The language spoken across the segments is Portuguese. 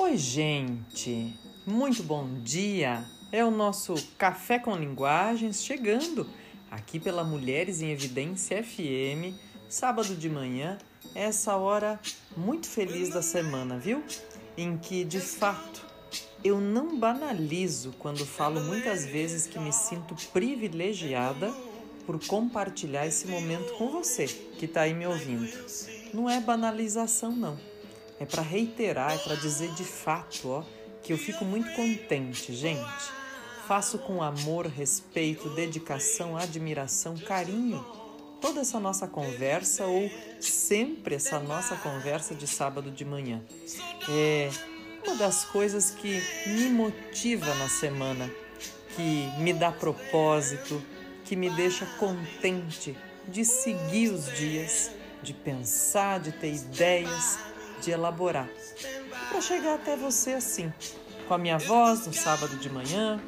Oi, gente! Muito bom dia! É o nosso Café com Linguagens chegando aqui pela Mulheres em Evidência FM, sábado de manhã, essa hora muito feliz da semana, viu? Em que, de fato, eu não banalizo quando falo muitas vezes que me sinto privilegiada por compartilhar esse momento com você que está aí me ouvindo. Não é banalização, não é para reiterar, é para dizer de fato, ó, que eu fico muito contente, gente. Faço com amor, respeito, dedicação, admiração, carinho toda essa nossa conversa ou sempre essa nossa conversa de sábado de manhã. É uma das coisas que me motiva na semana, que me dá propósito, que me deixa contente de seguir os dias, de pensar, de ter ideias, de elaborar. Para chegar até você assim, com a minha voz no sábado de manhã,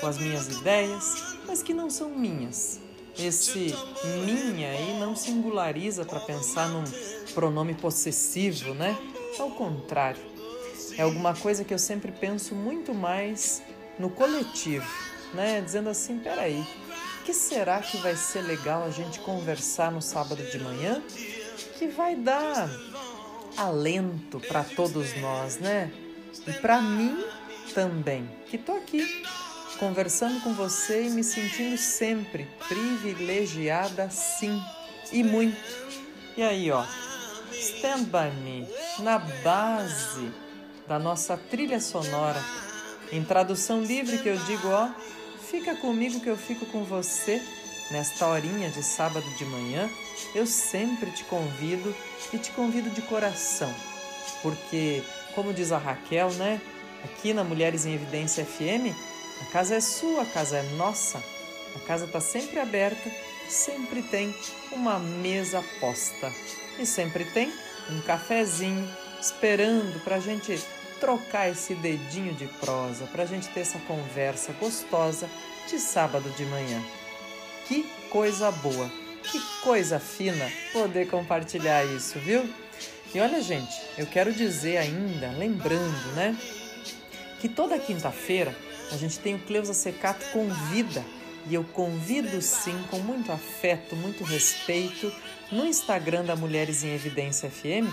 com as minhas ideias, mas que não são minhas. Esse minha aí não singulariza para pensar num pronome possessivo, né? Ao contrário, é alguma coisa que eu sempre penso muito mais no coletivo, né? Dizendo assim, peraí, que será que vai ser legal a gente conversar no sábado de manhã? Que vai dar alento para todos nós, né? E para mim também, que tô aqui conversando com você e me sentindo sempre privilegiada sim e muito. E aí, ó, Stand by Me, na base da nossa trilha sonora, em tradução livre que eu digo, ó, fica comigo que eu fico com você nesta horinha de sábado de manhã, eu sempre te convido e te convido de coração, porque, como diz a Raquel, né? Aqui na Mulheres em Evidência FM, a casa é sua, a casa é nossa, a casa está sempre aberta, sempre tem uma mesa posta e sempre tem um cafezinho esperando para a gente trocar esse dedinho de prosa, para a gente ter essa conversa gostosa de sábado de manhã. Que coisa boa, que coisa fina poder compartilhar isso, viu? E olha, gente, eu quero dizer ainda, lembrando, né, que toda quinta-feira a gente tem o Cleusa Secato Convida. E eu convido sim, com muito afeto, muito respeito, no Instagram da Mulheres em Evidência FM,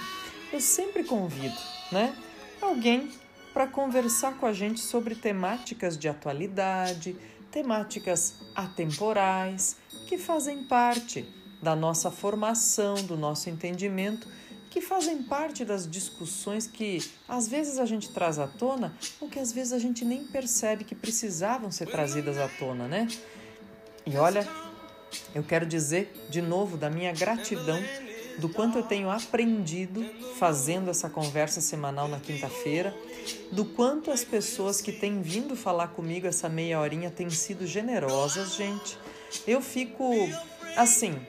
eu sempre convido, né, alguém para conversar com a gente sobre temáticas de atualidade, temáticas atemporais que fazem parte da nossa formação, do nosso entendimento, que fazem parte das discussões que às vezes a gente traz à tona ou que às vezes a gente nem percebe que precisavam ser trazidas à tona, né? E olha, eu quero dizer de novo da minha gratidão do quanto eu tenho aprendido fazendo essa conversa semanal na quinta-feira, do quanto as pessoas que têm vindo falar comigo essa meia horinha têm sido generosas, gente. Eu fico assim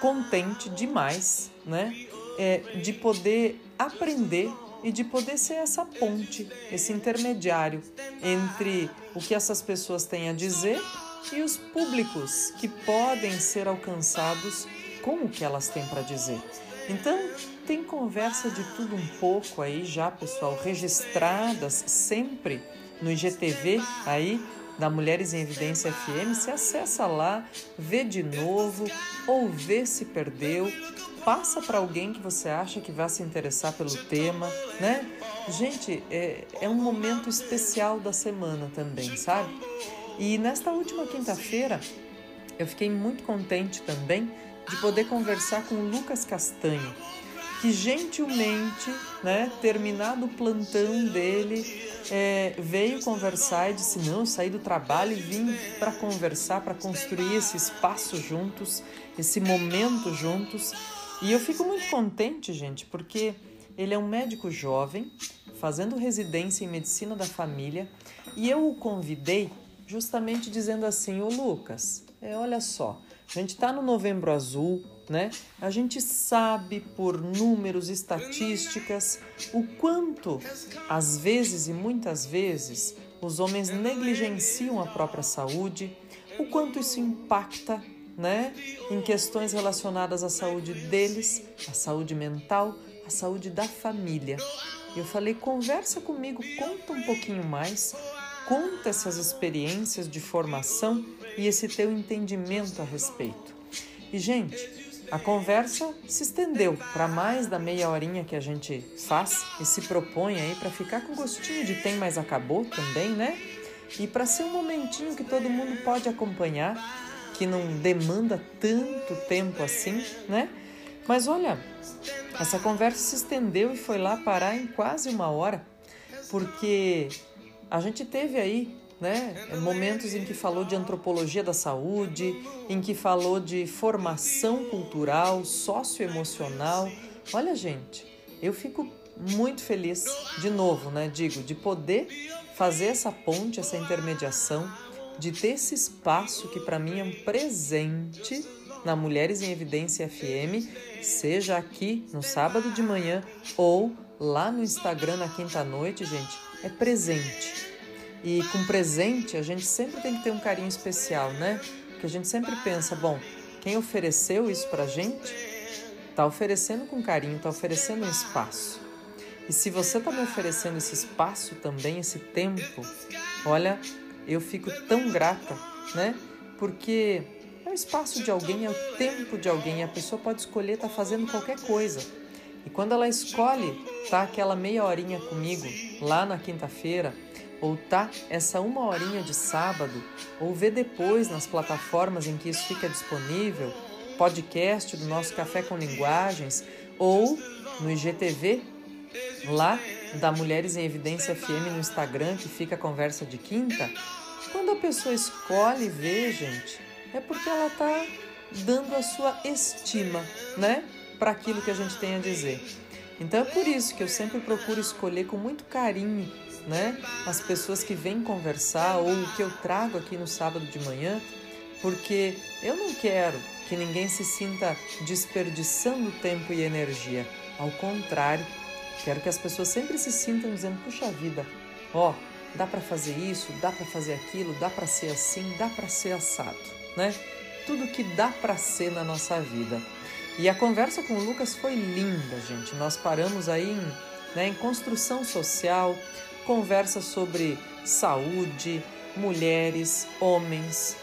contente demais, né, é, de poder aprender e de poder ser essa ponte, esse intermediário entre o que essas pessoas têm a dizer e os públicos que podem ser alcançados com o que elas têm para dizer. Então, tem conversa de tudo um pouco aí já, pessoal, registradas sempre no IGTV aí da Mulheres em Evidência FM. Se acessa lá, vê de novo ou vê se perdeu, passa para alguém que você acha que vai se interessar pelo tema, né? Gente, é, é um momento especial da semana também, sabe? E nesta última quinta-feira, eu fiquei muito contente também de poder conversar com o Lucas Castanho, que gentilmente, né, terminado o plantão dele, é, veio conversar e disse: Não, saí do trabalho e vim para conversar, para construir esse espaço juntos, esse momento juntos. E eu fico muito contente, gente, porque ele é um médico jovem, fazendo residência em medicina da família, e eu o convidei justamente dizendo assim: Ô Lucas, é, olha só, a gente está no Novembro Azul, né? A gente sabe por números, estatísticas, o quanto, às vezes e muitas vezes, os homens negligenciam a própria saúde, o quanto isso impacta, né, em questões relacionadas à saúde deles, à saúde mental, à saúde da família. Eu falei: conversa comigo, conta um pouquinho mais, conta essas experiências de formação e esse teu entendimento a respeito. E, gente, a conversa se estendeu para mais da meia horinha que a gente faz e se propõe aí para ficar com gostinho de tem mais acabou também, né? E para ser um momentinho que todo mundo pode acompanhar, que não demanda tanto tempo assim, né? Mas olha, essa conversa se estendeu e foi lá parar em quase uma hora, porque a gente teve aí né, momentos em que falou de antropologia da saúde, em que falou de formação cultural, socioemocional. Olha, gente, eu fico muito feliz, de novo, né, digo, de poder fazer essa ponte, essa intermediação, de ter esse espaço que para mim é um presente na Mulheres em Evidência FM, seja aqui no sábado de manhã ou lá no Instagram na quinta-noite, gente, é presente. E com presente a gente sempre tem que ter um carinho especial, né? Porque a gente sempre pensa, bom, quem ofereceu isso pra gente tá oferecendo com carinho, tá oferecendo um espaço. E se você tá me oferecendo esse espaço também, esse tempo, olha, eu fico tão grata, né? Porque é o espaço de alguém, é o tempo de alguém, a pessoa pode escolher estar tá fazendo qualquer coisa. E quando ela escolhe tá aquela meia horinha comigo lá na quinta-feira, ou tá essa uma horinha de sábado, ou ver depois nas plataformas em que isso fica disponível, podcast do nosso Café com Linguagens, ou no IGTV, lá da Mulheres em Evidência FM no Instagram, que fica a conversa de quinta, quando a pessoa escolhe ver, gente, é porque ela está dando a sua estima, né, para aquilo que a gente tem a dizer. Então é por isso que eu sempre procuro escolher com muito carinho, né, as pessoas que vêm conversar ou o que eu trago aqui no sábado de manhã, porque eu não quero que ninguém se sinta desperdiçando tempo e energia. Ao contrário, Quero que as pessoas sempre se sintam dizendo: puxa vida, ó, dá para fazer isso, dá para fazer aquilo, dá para ser assim, dá para ser assado, né? Tudo que dá para ser na nossa vida. E a conversa com o Lucas foi linda, gente. Nós paramos aí em, né, em construção social, conversa sobre saúde, mulheres, homens,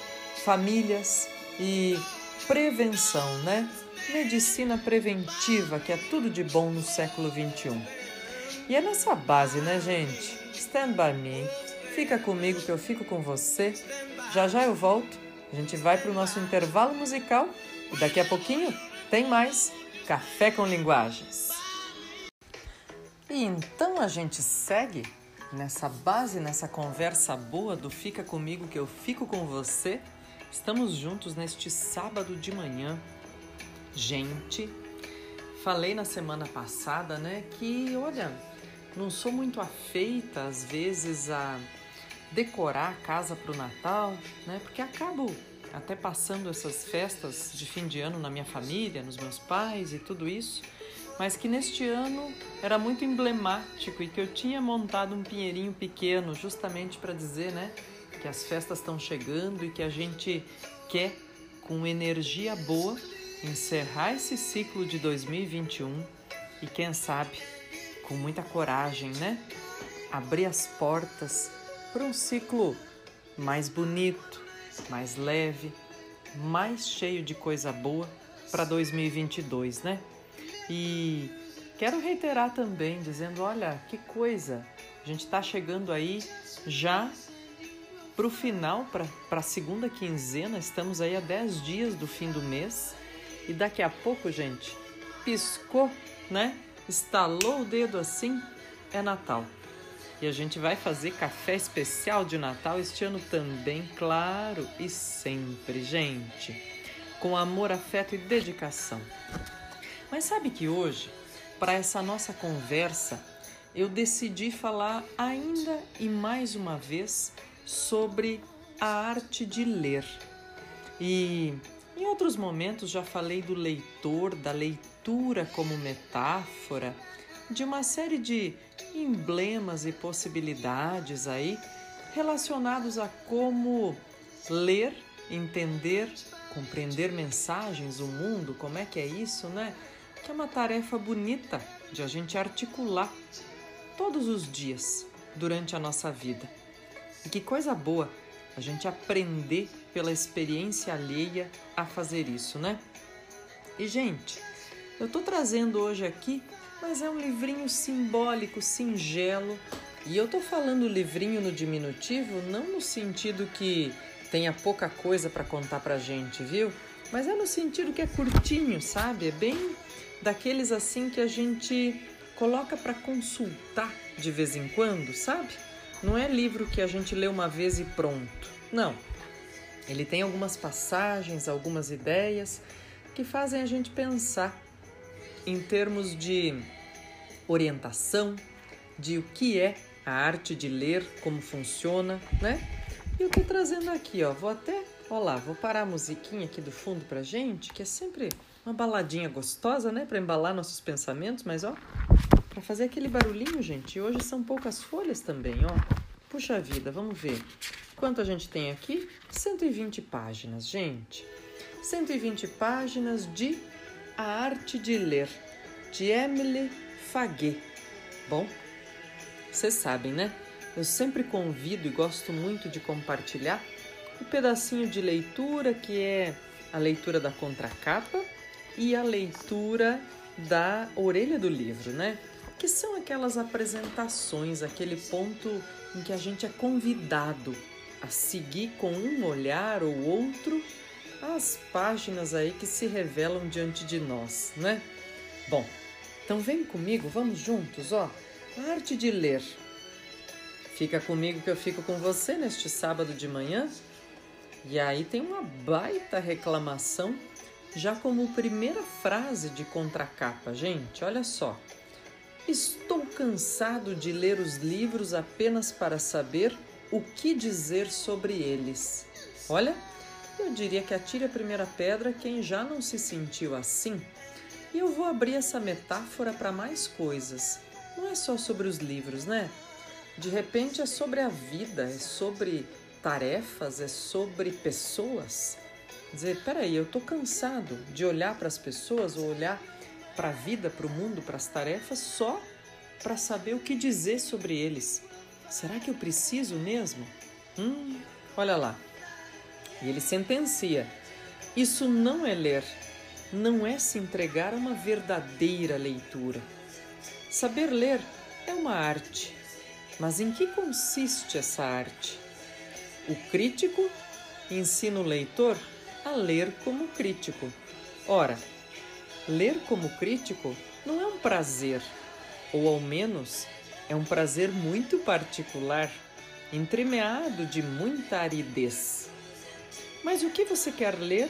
famílias e prevenção, né? medicina preventiva, que é tudo de bom no século 21. E é nessa base, né, gente? Stand by me. Fica comigo que eu fico com você. Já já eu volto. A gente vai para o nosso intervalo musical e daqui a pouquinho tem mais Café com Linguagens. E então a gente segue nessa base, nessa conversa boa do Fica comigo que eu fico com você. Estamos juntos neste sábado de manhã gente. Falei na semana passada, né, que olha, não sou muito afeita às vezes a decorar a casa para o Natal, né, porque acabo até passando essas festas de fim de ano na minha família, nos meus pais e tudo isso, mas que neste ano era muito emblemático e que eu tinha montado um pinheirinho pequeno justamente para dizer, né, que as festas estão chegando e que a gente quer com energia boa encerrar esse ciclo de 2021 e quem sabe, com muita coragem, né? Abrir as portas para um ciclo mais bonito, mais leve, mais cheio de coisa boa para 2022, né? E quero reiterar também, dizendo: olha, que coisa, a gente está chegando aí já para o final, para a segunda quinzena, estamos aí a 10 dias do fim do mês e daqui a pouco, gente, piscou, né? Estalou o dedo assim, é Natal. E a gente vai fazer café especial de Natal este ano também, claro, e sempre, gente, com amor, afeto e dedicação. Mas sabe que hoje, para essa nossa conversa, eu decidi falar ainda e mais uma vez sobre a arte de ler. E em outros momentos já falei do leitor, da leitura como metáfora, de uma série de emblemas e possibilidades aí relacionados a como ler, entender, compreender mensagens, o mundo, como é que é isso, né? Que é uma tarefa bonita de a gente articular todos os dias durante a nossa vida. E que coisa boa a gente aprender pela experiência alheia a fazer isso, né? E, gente, eu tô trazendo hoje aqui, mas é um livrinho simbólico, singelo. E eu tô falando livrinho no diminutivo não no sentido que tenha pouca coisa para contar pra gente, viu? Mas é no sentido que é curtinho, sabe? É bem daqueles assim que a gente coloca para consultar de vez em quando, sabe? Não é livro que a gente lê uma vez e pronto. Não. Ele tem algumas passagens, algumas ideias que fazem a gente pensar em termos de orientação, de o que é a arte de ler, como funciona, né? E eu tô trazendo aqui, ó, vou até, ó lá, vou parar a musiquinha aqui do fundo pra gente, que é sempre uma baladinha gostosa, né, para embalar nossos pensamentos, mas ó, para fazer aquele barulhinho, gente. E hoje são poucas folhas também, ó. Puxa vida, vamos ver. Quanto a gente tem aqui? 120 páginas, gente. 120 páginas de A Arte de Ler, de Emily Faguet. Bom, vocês sabem, né? Eu sempre convido e gosto muito de compartilhar o um pedacinho de leitura que é a leitura da contracapa e a leitura da orelha do livro, né? Que são aquelas apresentações, aquele ponto em que a gente é convidado a seguir com um olhar ou outro as páginas aí que se revelam diante de nós, né? Bom, então vem comigo, vamos juntos, ó. A arte de ler. Fica comigo que eu fico com você neste sábado de manhã. E aí tem uma baita reclamação já como primeira frase de contracapa, gente, olha só. Estou cansado de ler os livros apenas para saber o que dizer sobre eles. Olha, eu diria que atire a primeira pedra quem já não se sentiu assim. E eu vou abrir essa metáfora para mais coisas. Não é só sobre os livros, né? De repente é sobre a vida, é sobre tarefas, é sobre pessoas dizer, peraí, eu estou cansado de olhar para as pessoas ou olhar para a vida, para o mundo, para as tarefas só para saber o que dizer sobre eles. Será que eu preciso mesmo? Hum, olha lá. E ele sentencia: isso não é ler, não é se entregar a uma verdadeira leitura. Saber ler é uma arte, mas em que consiste essa arte? O crítico ensina o leitor a ler como crítico. Ora, ler como crítico não é um prazer, ou ao menos é um prazer muito particular, entremeado de muita aridez. Mas o que você quer ler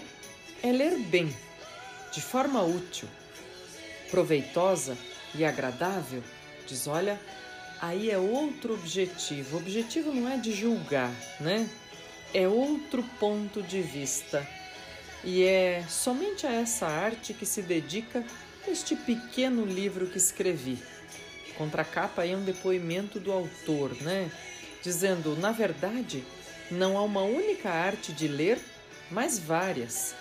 é ler bem, de forma útil, proveitosa e agradável. Diz, olha, aí é outro objetivo. O objetivo não é de julgar, né? É outro ponto de vista e é somente a essa arte que se dedica este pequeno livro que escrevi. Contra a capa é um depoimento do autor, né? Dizendo, na verdade, não há uma única arte de ler, mas várias,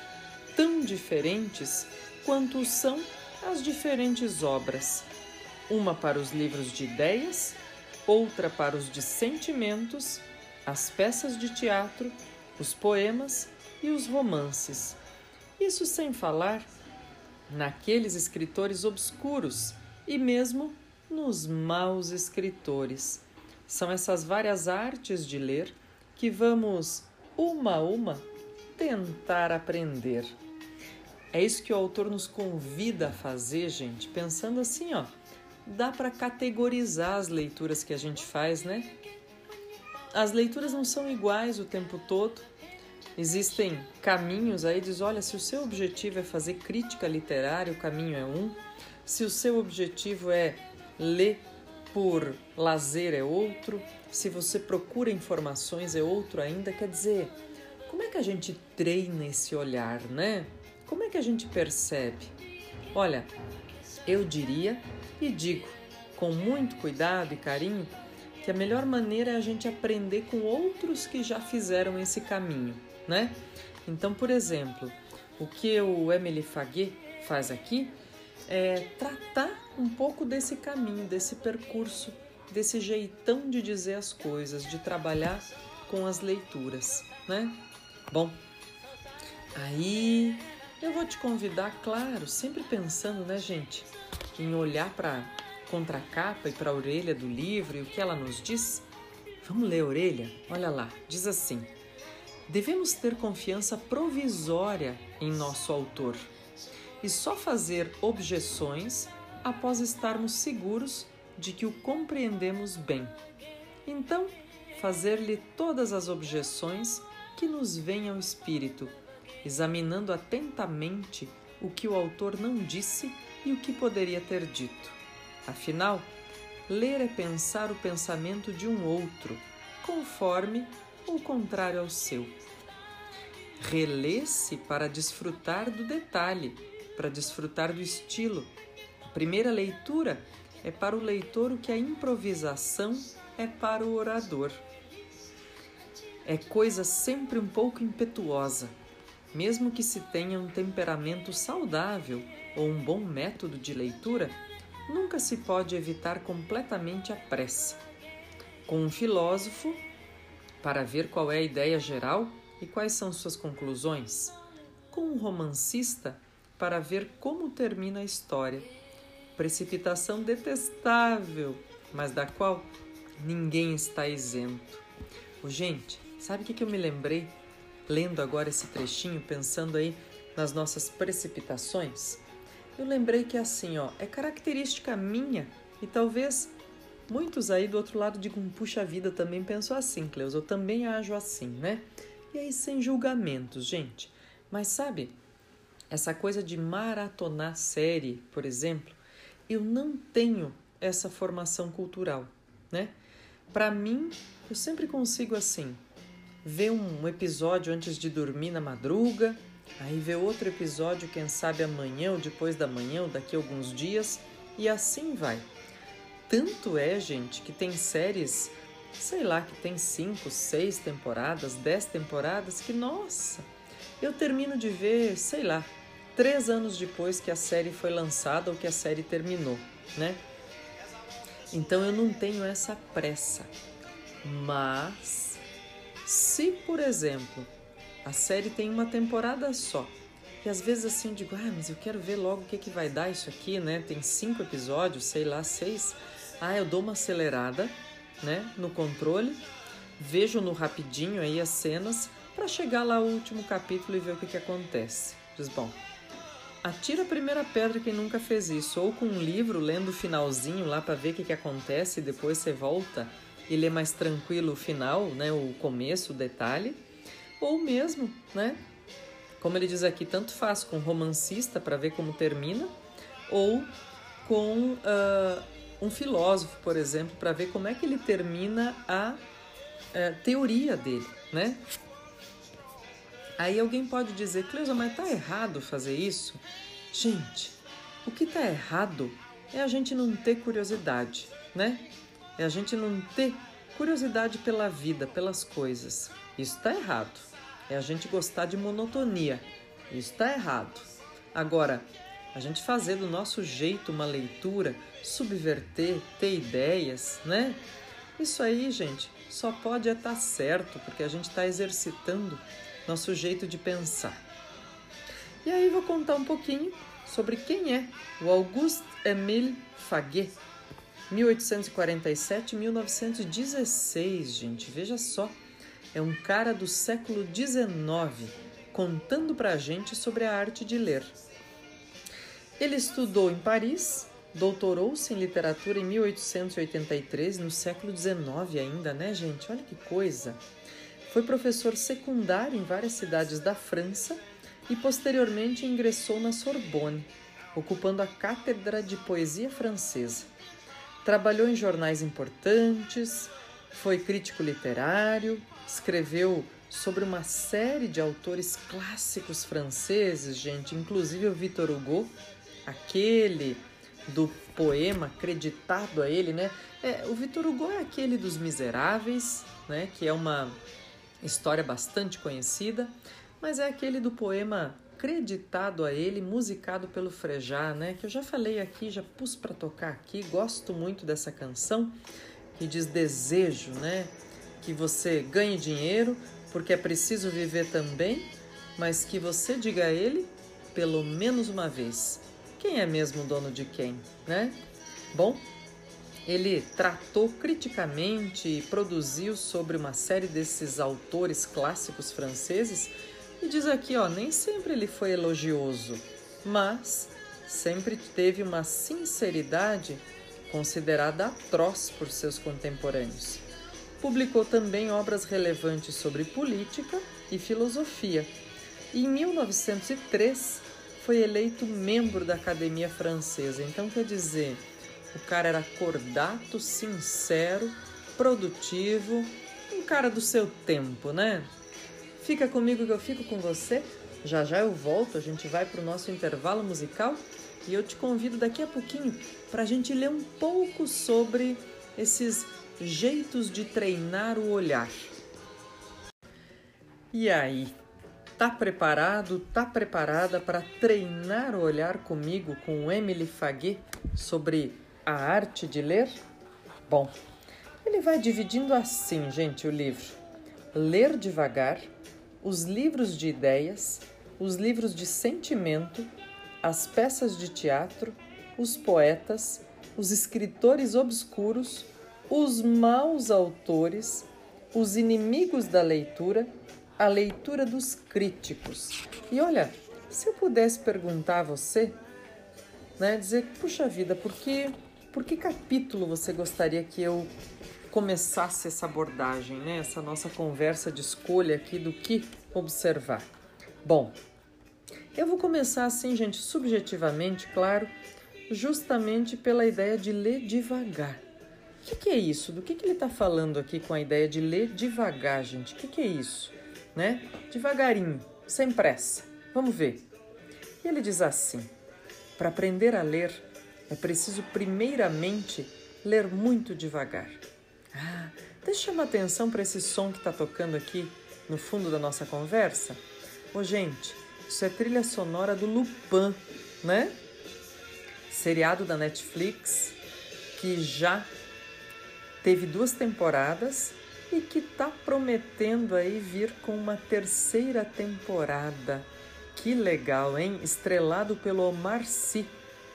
tão diferentes quanto são as diferentes obras. Uma para os livros de ideias, outra para os de sentimentos, as peças de teatro, os poemas e os romances. Isso sem falar naqueles escritores obscuros e mesmo nos maus escritores. São essas várias artes de ler que vamos, uma a uma, tentar aprender. É isso que o autor nos convida a fazer, gente, pensando assim, ó, dá para categorizar as leituras que a gente faz, né? As leituras não são iguais o tempo todo, Existem caminhos aí, diz: olha, se o seu objetivo é fazer crítica literária, o caminho é um. Se o seu objetivo é ler por lazer, é outro. Se você procura informações, é outro ainda. Quer dizer, como é que a gente treina esse olhar, né? Como é que a gente percebe? Olha, eu diria e digo com muito cuidado e carinho que a melhor maneira é a gente aprender com outros que já fizeram esse caminho né? Então, por exemplo, o que o Emily Faguet faz aqui é tratar um pouco desse caminho, desse percurso desse jeitão de dizer as coisas, de trabalhar com as leituras, né? Bom, aí eu vou te convidar, claro, sempre pensando, né, gente, em olhar para contracapa e para a orelha do livro e o que ela nos diz. Vamos ler a orelha? Olha lá, diz assim: Devemos ter confiança provisória em nosso autor e só fazer objeções após estarmos seguros de que o compreendemos bem. Então, fazer-lhe todas as objeções que nos vêm ao espírito, examinando atentamente o que o autor não disse e o que poderia ter dito. Afinal, ler é pensar o pensamento de um outro, conforme ou contrário ao seu. Relê-se para desfrutar do detalhe, para desfrutar do estilo. Primeira leitura é para o leitor o que a improvisação é para o orador. É coisa sempre um pouco impetuosa, mesmo que se tenha um temperamento saudável ou um bom método de leitura, nunca se pode evitar completamente a pressa. Com um filósofo, para ver qual é a ideia geral e quais são suas conclusões. Com um romancista, para ver como termina a história precipitação detestável, mas da qual ninguém está isento. Oh, gente, sabe o que, que eu me lembrei lendo agora esse trechinho, pensando aí nas nossas precipitações? Eu lembrei que assim, ó, é característica minha e talvez muitos aí do outro lado digam, puxa vida, também penso assim, Cleus, eu também ajo assim, né? E aí sem julgamentos, gente. Mas sabe, essa coisa de maratonar série, por exemplo, eu não tenho essa formação cultural, né? Para mim, eu sempre consigo assim, ver um episódio antes de dormir na madruga, aí ver outro episódio, quem sabe amanhã ou depois da manhã ou daqui a alguns dias, e assim vai. Tanto é, gente, que tem séries, sei lá, que tem cinco, seis temporadas, dez temporadas, que nossa, eu termino de ver, sei lá, três anos depois que a série foi lançada ou que a série terminou, né? Então eu não tenho essa pressa. Mas, se por exemplo a série tem uma temporada só, e às vezes assim eu digo, ah, mas eu quero ver logo o que, que vai dar isso aqui, né? Tem cinco episódios, sei lá, seis. Ah, eu dou uma acelerada, né? No controle, vejo no rapidinho aí as cenas para chegar lá ao último capítulo e ver o que, que acontece. Diz, bom, Atira a primeira pedra quem nunca fez isso, ou com um livro lendo o finalzinho lá para ver o que, que acontece e depois você volta e lê mais tranquilo o final, né, o começo, o detalhe, ou mesmo, né, como ele diz aqui, tanto faz com romancista para ver como termina, ou com uh, um filósofo, por exemplo, para ver como é que ele termina a uh, teoria dele, né? Aí alguém pode dizer, Cleusa, mas tá errado fazer isso? Gente, o que tá errado é a gente não ter curiosidade, né? É a gente não ter curiosidade pela vida, pelas coisas. Isso tá errado. É a gente gostar de monotonia. Isso tá errado. Agora, a gente fazer do nosso jeito uma leitura, subverter, ter ideias, né? Isso aí, gente, só pode estar tá certo porque a gente está exercitando nosso jeito de pensar. E aí vou contar um pouquinho sobre quem é o Auguste Émile Faguet, 1847-1916, gente, veja só. É um cara do século XIX contando pra gente sobre a arte de ler. Ele estudou em Paris, doutorou-se em literatura em 1883, no século XIX ainda, né, gente? Olha que coisa! Foi professor secundário em várias cidades da França e posteriormente ingressou na Sorbonne, ocupando a cátedra de poesia francesa. Trabalhou em jornais importantes, foi crítico literário, escreveu sobre uma série de autores clássicos franceses, gente, inclusive o Victor Hugo, aquele do poema acreditado a ele, né? É, o Victor Hugo é aquele dos Miseráveis, né? Que é uma história bastante conhecida, mas é aquele do poema creditado a ele, musicado pelo Frejá, né? Que eu já falei aqui, já pus para tocar aqui, gosto muito dessa canção. e diz desejo, né? Que você ganhe dinheiro, porque é preciso viver também, mas que você diga a ele pelo menos uma vez. Quem é mesmo dono de quem, né? Bom, ele tratou criticamente e produziu sobre uma série desses autores clássicos franceses e diz aqui, ó, nem sempre ele foi elogioso, mas sempre teve uma sinceridade considerada atroz por seus contemporâneos. Publicou também obras relevantes sobre política e filosofia. E em 1903 foi eleito membro da Academia Francesa. Então quer dizer, o cara era cordato, sincero, produtivo, um cara do seu tempo, né? Fica comigo que eu fico com você. Já já eu volto, a gente vai para o nosso intervalo musical e eu te convido daqui a pouquinho para a gente ler um pouco sobre esses jeitos de treinar o olhar. E aí, tá preparado, tá preparada para treinar o olhar comigo com Emily Faguet sobre a arte de ler? Bom, ele vai dividindo assim, gente, o livro: ler devagar, os livros de ideias, os livros de sentimento, as peças de teatro, os poetas, os escritores obscuros, os maus autores, os inimigos da leitura, a leitura dos críticos. E olha, se eu pudesse perguntar a você, né, dizer, puxa vida, por que, por que capítulo você gostaria que eu começasse essa abordagem, né, essa nossa conversa de escolha aqui do que observar? Bom, eu vou começar assim, gente, subjetivamente, claro, justamente pela ideia de ler devagar. O que, que é isso? Do que, que ele está falando aqui com a ideia de ler devagar, gente? O que, que é isso? Né? Devagarinho, sem pressa. Vamos ver. E ele diz assim: para aprender a ler, é preciso primeiramente ler muito devagar. Ah, deixa eu chamar atenção para esse som que está tocando aqui no fundo da nossa conversa. Ô, gente, isso é trilha sonora do Lupin, né? Seriado da Netflix que já teve duas temporadas e que tá prometendo aí vir com uma terceira temporada. Que legal, hein? Estrelado pelo Omar Sy,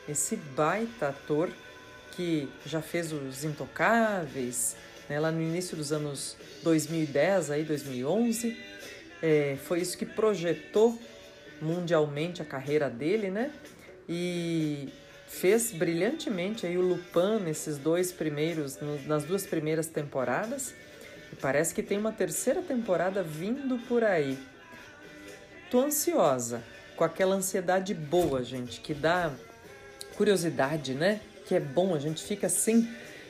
esse baita ator que já fez os Intocáveis, né, lá no início dos anos 2010, aí 2011. É, foi isso que projetou mundialmente a carreira dele, né? E fez brilhantemente aí o Lupin nesses dois primeiros, nas duas primeiras temporadas. E parece que tem uma terceira temporada vindo por aí. Tô ansiosa, com aquela ansiedade boa, gente, que dá curiosidade, né? Que é bom, a gente fica assim,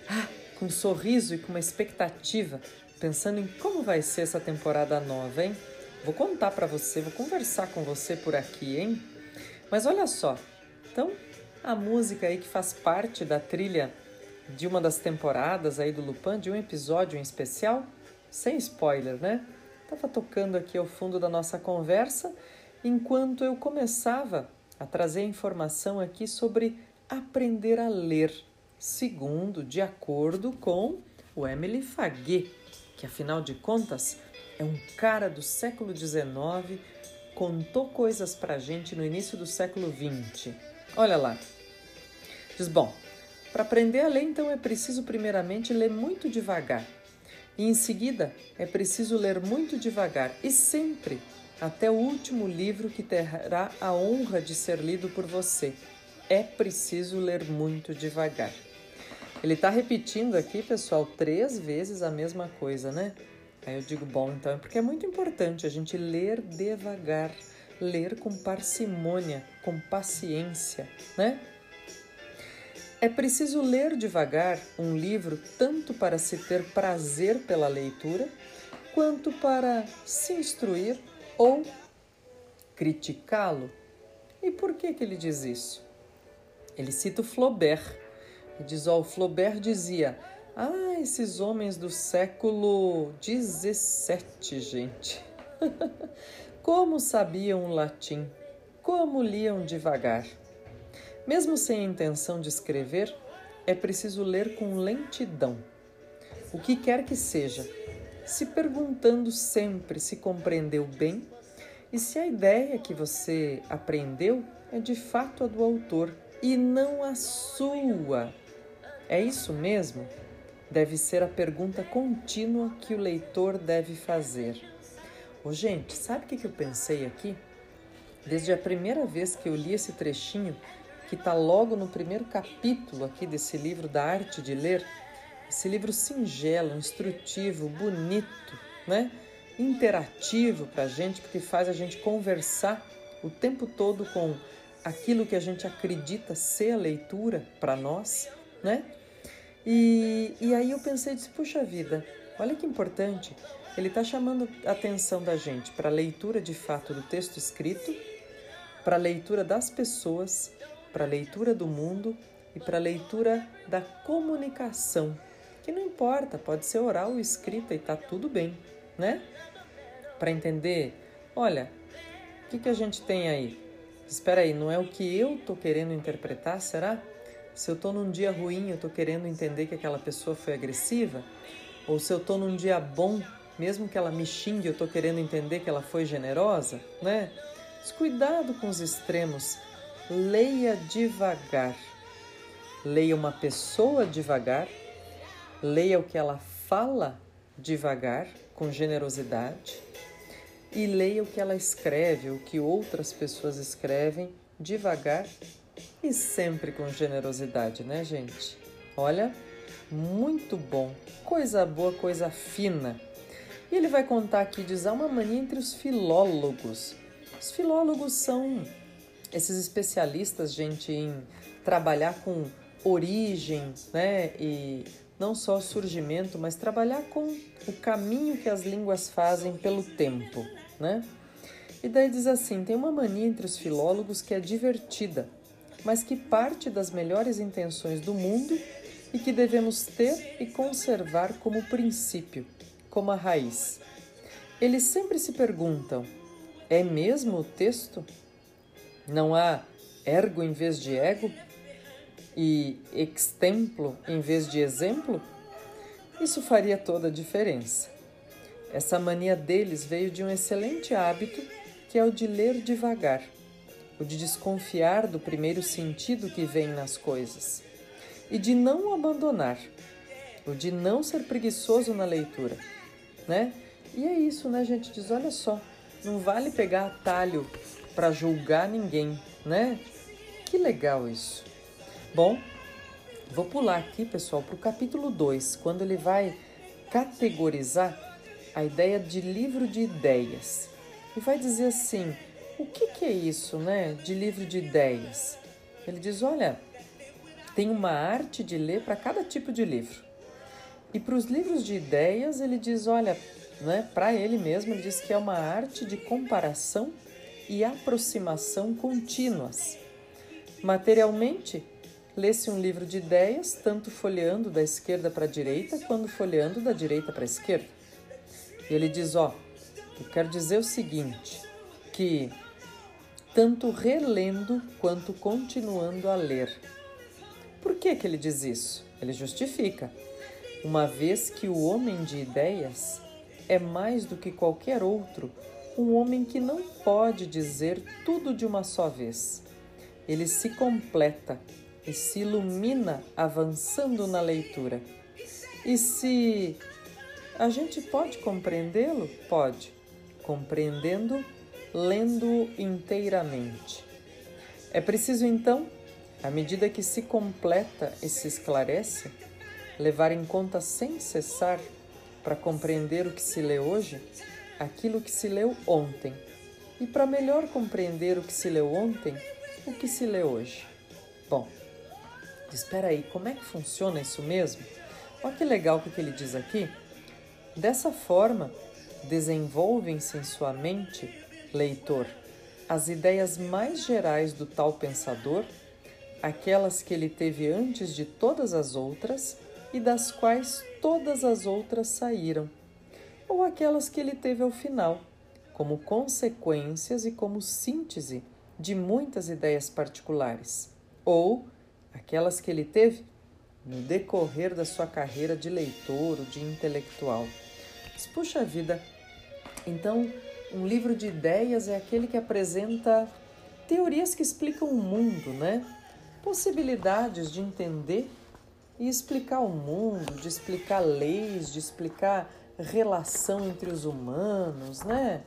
ah, com um sorriso e com uma expectativa, pensando em como vai ser essa temporada nova, hein? Vou contar para você, vou conversar com você por aqui, hein? Mas olha só, então a música aí que faz parte da trilha de uma das temporadas aí do Lupin, de um episódio em especial, sem spoiler, né? Tava tocando aqui ao fundo da nossa conversa enquanto eu começava a trazer informação aqui sobre aprender a ler, segundo, de acordo com o Emily Faguet, que afinal de contas é um cara do século XIX, contou coisas pra gente no início do século XX. Olha lá. Diz: bom, para aprender a ler, então é preciso primeiramente ler muito devagar. E em seguida é preciso ler muito devagar e sempre até o último livro que terá a honra de ser lido por você. É preciso ler muito devagar. Ele está repetindo aqui, pessoal, três vezes a mesma coisa, né? Aí eu digo, bom, então é porque é muito importante a gente ler devagar, ler com parcimônia, com paciência, né? É preciso ler devagar um livro tanto para se ter prazer pela leitura, quanto para se instruir ou criticá-lo. E por que, que ele diz isso? Ele cita o Flaubert e diz: Ó, o Flaubert dizia ah, esses homens do século XVII, gente. Como sabiam latim? Como liam devagar? Mesmo sem a intenção de escrever, é preciso ler com lentidão. o que quer que seja, se perguntando sempre se compreendeu bem e se a ideia que você aprendeu é de fato a do autor e não a sua. É isso mesmo? Deve ser a pergunta contínua que o leitor deve fazer. Ô, gente, sabe o que eu pensei aqui? Desde a primeira vez que eu li esse trechinho, que está logo no primeiro capítulo aqui desse livro da arte de ler, esse livro singelo, instrutivo, bonito, né? interativo para a gente, porque faz a gente conversar o tempo todo com aquilo que a gente acredita ser a leitura para nós, né? E, e aí eu pensei, disse, puxa vida, olha que importante, ele está chamando a atenção da gente para a leitura de fato do texto escrito, para a leitura das pessoas, para a leitura do mundo e para a leitura da comunicação, que não importa, pode ser oral ou escrita e tá tudo bem, né? Para entender, olha, o que, que a gente tem aí? Espera aí, não é o que eu tô querendo interpretar, será? Se eu tô num dia ruim, eu tô querendo entender que aquela pessoa foi agressiva? Ou se eu tô num dia bom, mesmo que ela me xingue, eu tô querendo entender que ela foi generosa, né? Mas cuidado com os extremos. Leia devagar. Leia uma pessoa devagar Leia o que ela fala devagar, com generosidade, e leia o que ela escreve, o que outras pessoas escrevem devagar e sempre com generosidade, né, gente? Olha, muito bom, coisa boa, coisa fina. E ele vai contar aqui, diz, há uma mania entre os filólogos. Os filólogos são esses especialistas, gente, em trabalhar com origem, né, e não só o surgimento, mas trabalhar com o caminho que as línguas fazem pelo tempo, né? E daí diz assim: tem uma mania entre os filólogos que é divertida, mas que parte das melhores intenções do mundo e que devemos ter e conservar como princípio, como a raiz. Eles sempre se perguntam: é mesmo o texto? Não há ergo em vez de ego? E extemplo em vez de exemplo, isso faria toda a diferença. Essa mania deles veio de um excelente hábito que é o de ler devagar, o de desconfiar do primeiro sentido que vem nas coisas e de não abandonar, o de não ser preguiçoso na leitura, né? E é isso, né, gente? Diz, olha só, não vale pegar atalho para julgar ninguém, né? Que legal isso. Bom, vou pular aqui, pessoal, para o capítulo 2, quando ele vai categorizar a ideia de livro de ideias. E vai dizer assim: o que, que é isso, né, de livro de ideias? Ele diz: olha, tem uma arte de ler para cada tipo de livro. E para os livros de ideias, ele diz: olha, né, para ele mesmo, ele diz que é uma arte de comparação e aproximação contínuas. Materialmente, lê-se um livro de ideias, tanto folheando da esquerda para a direita, quanto folheando da direita para a esquerda. E ele diz: Ó, eu quero dizer o seguinte, que tanto relendo quanto continuando a ler. Por que, que ele diz isso? Ele justifica, uma vez que o homem de ideias é mais do que qualquer outro um homem que não pode dizer tudo de uma só vez. Ele se completa e se ilumina avançando na leitura. E se a gente pode compreendê-lo? Pode, compreendendo, lendo inteiramente. É preciso então, à medida que se completa e se esclarece, levar em conta sem cessar, para compreender o que se lê hoje, aquilo que se leu ontem, e para melhor compreender o que se leu ontem, o que se lê hoje. Bom, espera aí, como é que funciona isso mesmo? Olha que legal o que ele diz aqui. Dessa forma, desenvolvem-se em sua mente, leitor, as ideias mais gerais do tal pensador, aquelas que ele teve antes de todas as outras e das quais todas as outras saíram, ou aquelas que ele teve ao final, como consequências e como síntese de muitas ideias particulares, ou aquelas que ele teve no decorrer da sua carreira de leitor ou de intelectual. Mas, puxa vida, então um livro de ideias é aquele que apresenta teorias que explicam o mundo, né? Possibilidades de entender e explicar o mundo, de explicar leis, de explicar relação entre os humanos, né?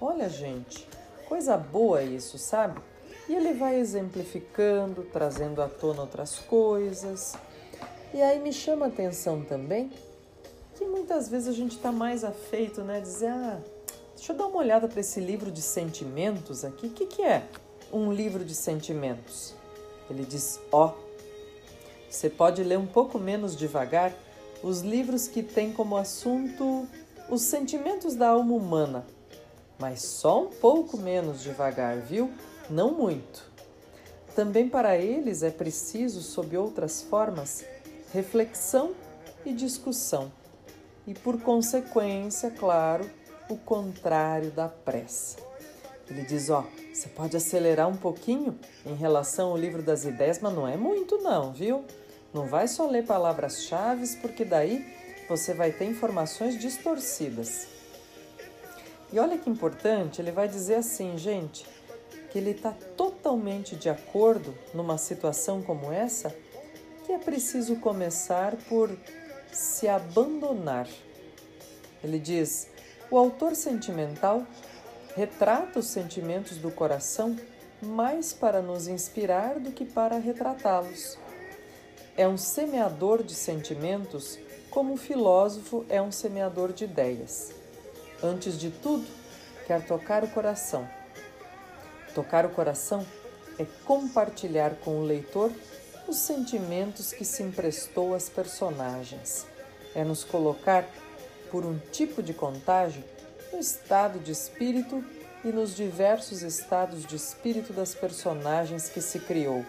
Olha, gente, coisa boa isso, sabe? E ele vai exemplificando, trazendo à tona outras coisas. E aí me chama a atenção também que muitas vezes a gente está mais afeito, né? Dizer, ah, deixa eu dar uma olhada para esse livro de sentimentos aqui. O que, que é um livro de sentimentos? Ele diz, ó, oh, você pode ler um pouco menos devagar os livros que têm como assunto os sentimentos da alma humana, mas só um pouco menos devagar, viu? Não muito. Também para eles é preciso, sob outras formas, reflexão e discussão, e por consequência, claro, o contrário da pressa. Ele diz: ó, você pode acelerar um pouquinho em relação ao livro das ideias, mas não é muito, não, viu? Não vai só ler palavras-chave, porque daí você vai ter informações distorcidas. E olha que importante, ele vai dizer assim, gente, que ele está totalmente de acordo numa situação como essa, que é preciso começar por se abandonar. Ele diz: o autor sentimental retrata os sentimentos do coração mais para nos inspirar do que para retratá-los é um semeador de sentimentos como o filósofo é um semeador de ideias. Antes de tudo, quer tocar o coração. Tocar o coração é compartilhar com o leitor os sentimentos que se emprestou às personagens. É nos colocar, por um tipo de contágio, no estado de espírito e nos diversos estados de espírito das personagens que se criou.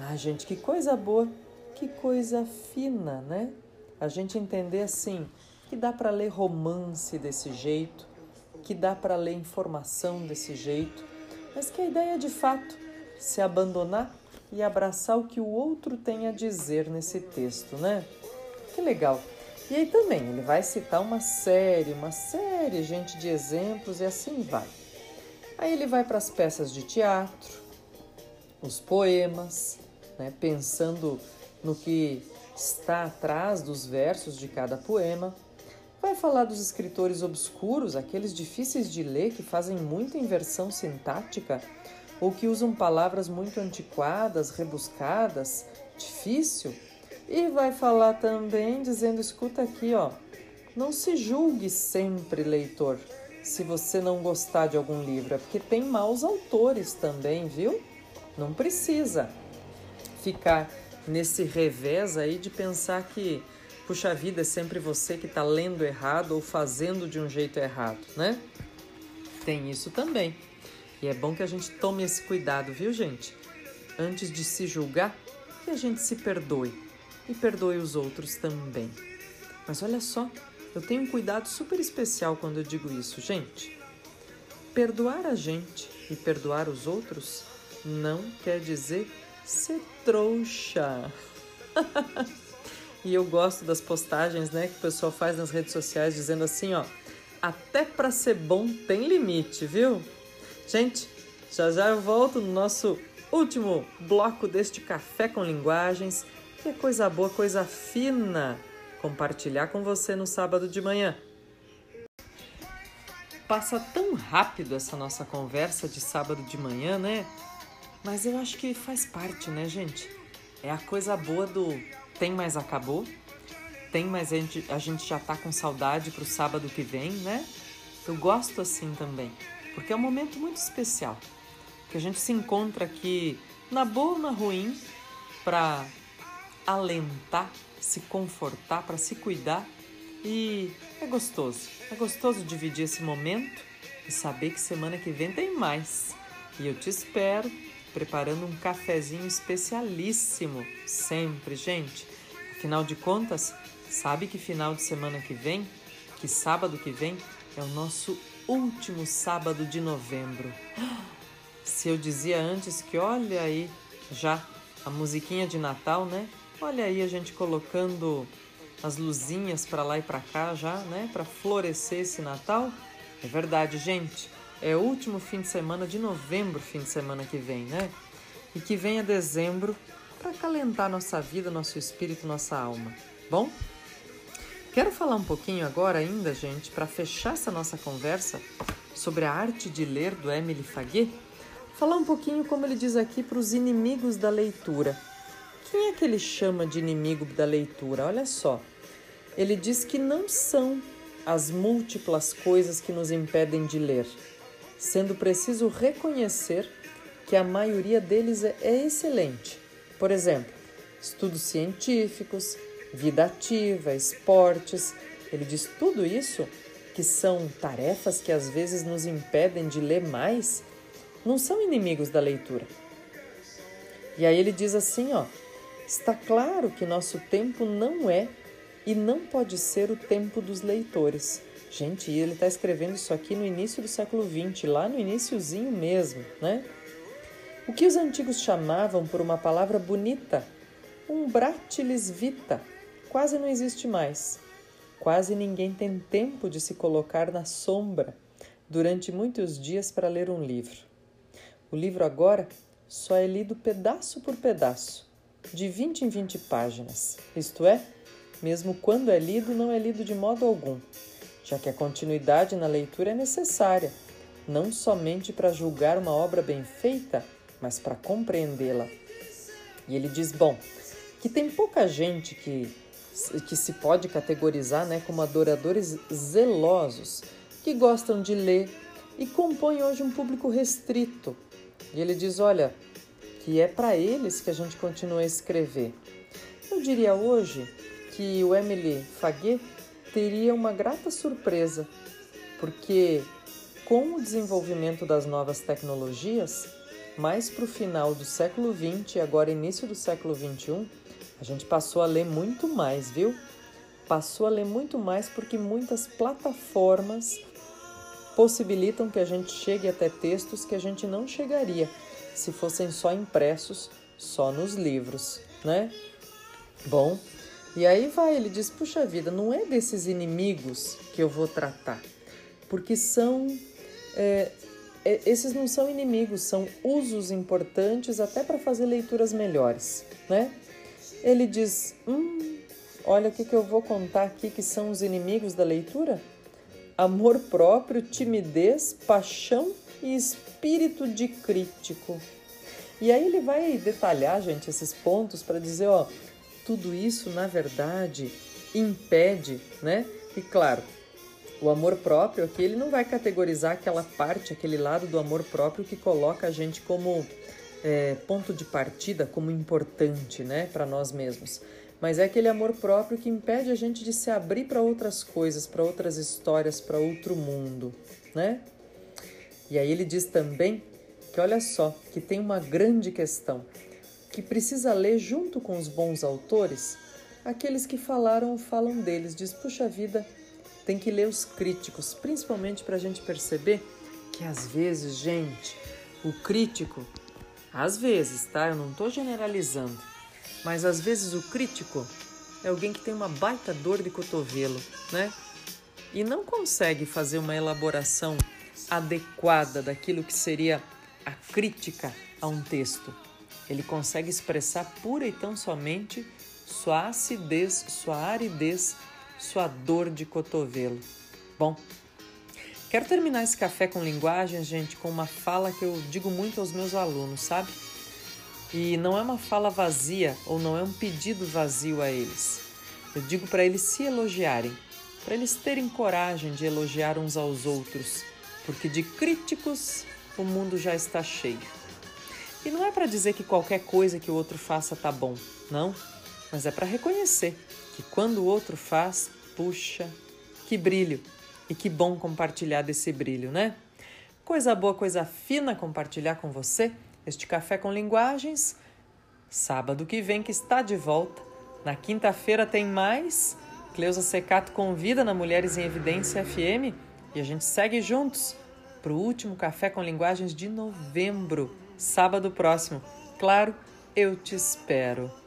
Ah, gente, que coisa boa que coisa fina, né? A gente entender assim que dá para ler romance desse jeito, que dá para ler informação desse jeito, mas que a ideia é de fato se abandonar e abraçar o que o outro tem a dizer nesse texto, né? Que legal. E aí também ele vai citar uma série, uma série, gente, de exemplos e assim vai. Aí ele vai para as peças de teatro, os poemas, né, pensando no que está atrás dos versos de cada poema. Vai falar dos escritores obscuros, aqueles difíceis de ler que fazem muita inversão sintática ou que usam palavras muito antiquadas, rebuscadas, difícil. E vai falar também dizendo: escuta aqui, ó, não se julgue sempre, leitor, se você não gostar de algum livro, é porque tem maus autores também, viu? Não precisa ficar nesse revés aí de pensar que, puxa vida, é sempre você que está lendo errado ou fazendo de um jeito errado, né? Tem isso também. E é bom que a gente tome esse cuidado, viu, gente? Antes de se julgar, que a gente se perdoe e perdoe os outros também. Mas olha só, eu tenho um cuidado super especial quando eu digo isso, gente. Perdoar a gente e perdoar os outros não quer dizer ser trouxa. e eu gosto das postagens, né, que o pessoal faz nas redes sociais dizendo assim, ó, até para ser bom tem limite, viu? Gente, já já eu volto no nosso último bloco deste café com linguagens, que é coisa boa, coisa fina, compartilhar com você no sábado de manhã. Passa tão rápido essa nossa conversa de sábado de manhã, né? Mas eu acho que faz parte, né, gente? É a coisa boa do tem, mas acabou. Tem, mas a gente, a gente já tá com saudade pro sábado que vem, né? Eu gosto assim também, porque é um momento muito especial. Que a gente se encontra aqui na boa ou na ruim para alentar, se confortar, para se cuidar. E é gostoso. É gostoso dividir esse momento e saber que semana que vem tem mais. E eu te espero preparando um cafezinho especialíssimo, sempre, gente. Afinal de contas, sabe que final de semana que vem, que sábado que vem, é o nosso último sábado de novembro. Se eu dizia antes que, olha aí, já a musiquinha de Natal, né? Olha aí a gente colocando as luzinhas para lá e para cá já, né, para florescer esse Natal. É verdade, gente. É o último fim de semana de novembro, fim de semana que vem, né? E que venha dezembro para acalentar nossa vida, nosso espírito, nossa alma. Bom? Quero falar um pouquinho agora ainda, gente, para fechar essa nossa conversa sobre a arte de ler do Emily Faguet, falar um pouquinho como ele diz aqui para os inimigos da leitura. Quem é que ele chama de inimigo da leitura? Olha só. Ele diz que não são as múltiplas coisas que nos impedem de ler, sendo preciso reconhecer que a maioria deles é, é excelente. Por exemplo, estudos científicos, vida ativa, esportes. Ele diz tudo isso, que são tarefas que às vezes nos impedem de ler mais, não são inimigos da leitura. E aí ele diz assim, ó: Está claro que nosso tempo não é e não pode ser o tempo dos leitores. Gente, ele está escrevendo isso aqui no início do século XX, lá no iníciozinho mesmo, né? O que os antigos chamavam por uma palavra bonita, um bratilis vita, quase não existe mais. Quase ninguém tem tempo de se colocar na sombra durante muitos dias para ler um livro. O livro agora só é lido pedaço por pedaço de 20 em 20 páginas, isto é, mesmo quando é lido, não é lido de modo algum, já que a continuidade na leitura é necessária, não somente para julgar uma obra bem feita, mas para compreendê-la. E ele diz: bom, que tem pouca gente que, que se pode categorizar né, como adoradores zelosos, que gostam de ler e compõem hoje um público restrito. E ele diz: olha, que é para eles que a gente continua a escrever. Eu diria hoje que o Emily Faguet teria uma grata surpresa, porque com o desenvolvimento das novas tecnologias, mais para o final do século XX e agora início do século XXI, a gente passou a ler muito mais, viu? Passou a ler muito mais porque muitas plataformas possibilitam que a gente chegue até textos que a gente não chegaria se fossem só impressos, só nos livros, né? Bom, e aí vai, ele diz: puxa vida, não é desses inimigos que eu vou tratar, porque são. É, esses não são inimigos, são usos importantes até para fazer leituras melhores, né? Ele diz: hum, olha o que, que eu vou contar aqui que são os inimigos da leitura: amor próprio, timidez, paixão e espírito de crítico. E aí ele vai detalhar, gente, esses pontos para dizer, ó, tudo isso na verdade impede, né? E claro, o amor próprio aqui ele não vai categorizar aquela parte, aquele lado do amor próprio que coloca a gente como é, ponto de partida, como importante, né, para nós mesmos. Mas é aquele amor próprio que impede a gente de se abrir para outras coisas, para outras histórias, para outro mundo, né? E aí ele diz também que olha só, que tem uma grande questão, que precisa ler junto com os bons autores, aqueles que falaram falam deles. Diz, puxa vida, tem que ler os críticos, principalmente para a gente perceber que às vezes, gente, o crítico, às vezes, tá? Eu não estou generalizando, mas às vezes o crítico é alguém que tem uma baita dor de cotovelo, né? E não consegue fazer uma elaboração adequada daquilo que seria a crítica a um texto. Ele consegue expressar pura e tão somente sua acidez, sua aridez, sua dor de cotovelo. Bom, quero terminar esse café com linguagem, gente, com uma fala que eu digo muito aos meus alunos, sabe? E não é uma fala vazia ou não é um pedido vazio a eles. Eu digo para eles se elogiarem, para eles terem coragem de elogiar uns aos outros porque de críticos o mundo já está cheio. E não é para dizer que qualquer coisa que o outro faça tá bom, não, mas é para reconhecer que quando o outro faz, puxa, que brilho e que bom compartilhar desse brilho, né? Coisa boa, coisa fina compartilhar com você este café com linguagens. Sábado que vem que está de volta. Na quinta-feira tem mais. Cleusa Secato convida na Mulheres em Evidência FM e a gente segue juntos para o último Café com Linguagens de novembro, sábado próximo. Claro, eu te espero.